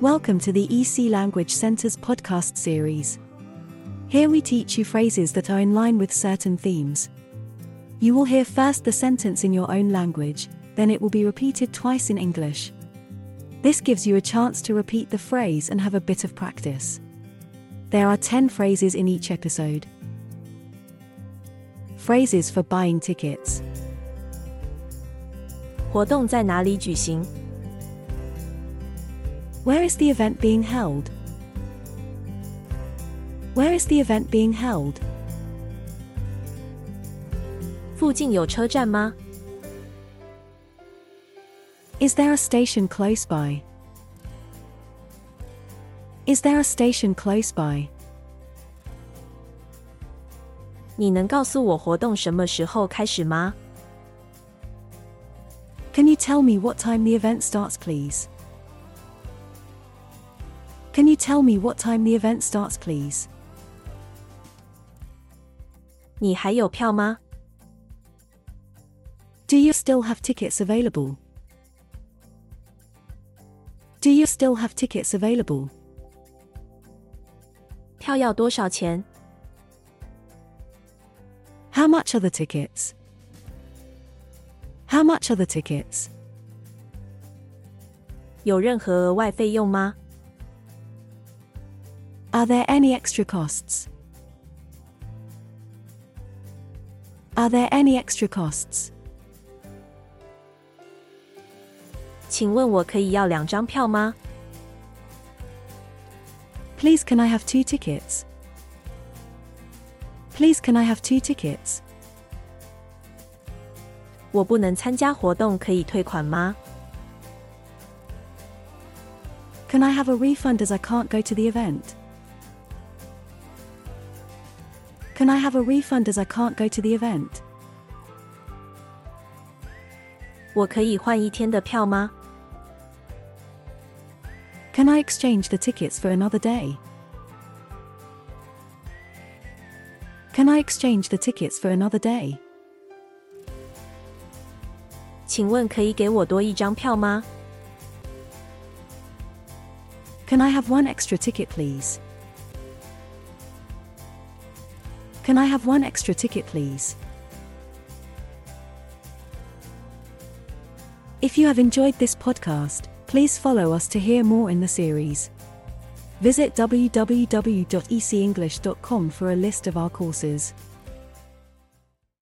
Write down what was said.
Welcome to the EC Language Center's podcast series. Here we teach you phrases that are in line with certain themes. You will hear first the sentence in your own language, then it will be repeated twice in English. This gives you a chance to repeat the phrase and have a bit of practice. There are 10 phrases in each episode. Phrases for buying tickets. 活动在哪里举行？ Where is the event being held? Where is the event being held? 附近有车站吗？ Is there a station close by? Is there a station close by? 你能告诉我活动什么时候开始吗？ Can you tell me what time the event starts, please? Can you tell me what time the event starts, please? 你还有票吗？ Do you still have tickets available? Do you still have tickets available? 票要多少钱？ How much are the tickets? How much are the tickets? 有任何额外费用吗？ Are there any extra costs? Are there any extra costs? 请问我可以要两张票吗？ Please, can I have two tickets? Please, can I have two tickets? 我不能参加活动，可以退款吗？ Can I have a refund as I can't go to the event? Can I have a refund as I can't go to the event? 我可以换一天的票吗？ Can I exchange the tickets for another day? Can I exchange the tickets for another day? 请问可以给我多一张票吗？ Can I have one extra ticket, please? Can I have one extra ticket, please? If you have enjoyed this podcast, please follow us to hear more in the series. Visit www.ecenglish.com for a list of our courses.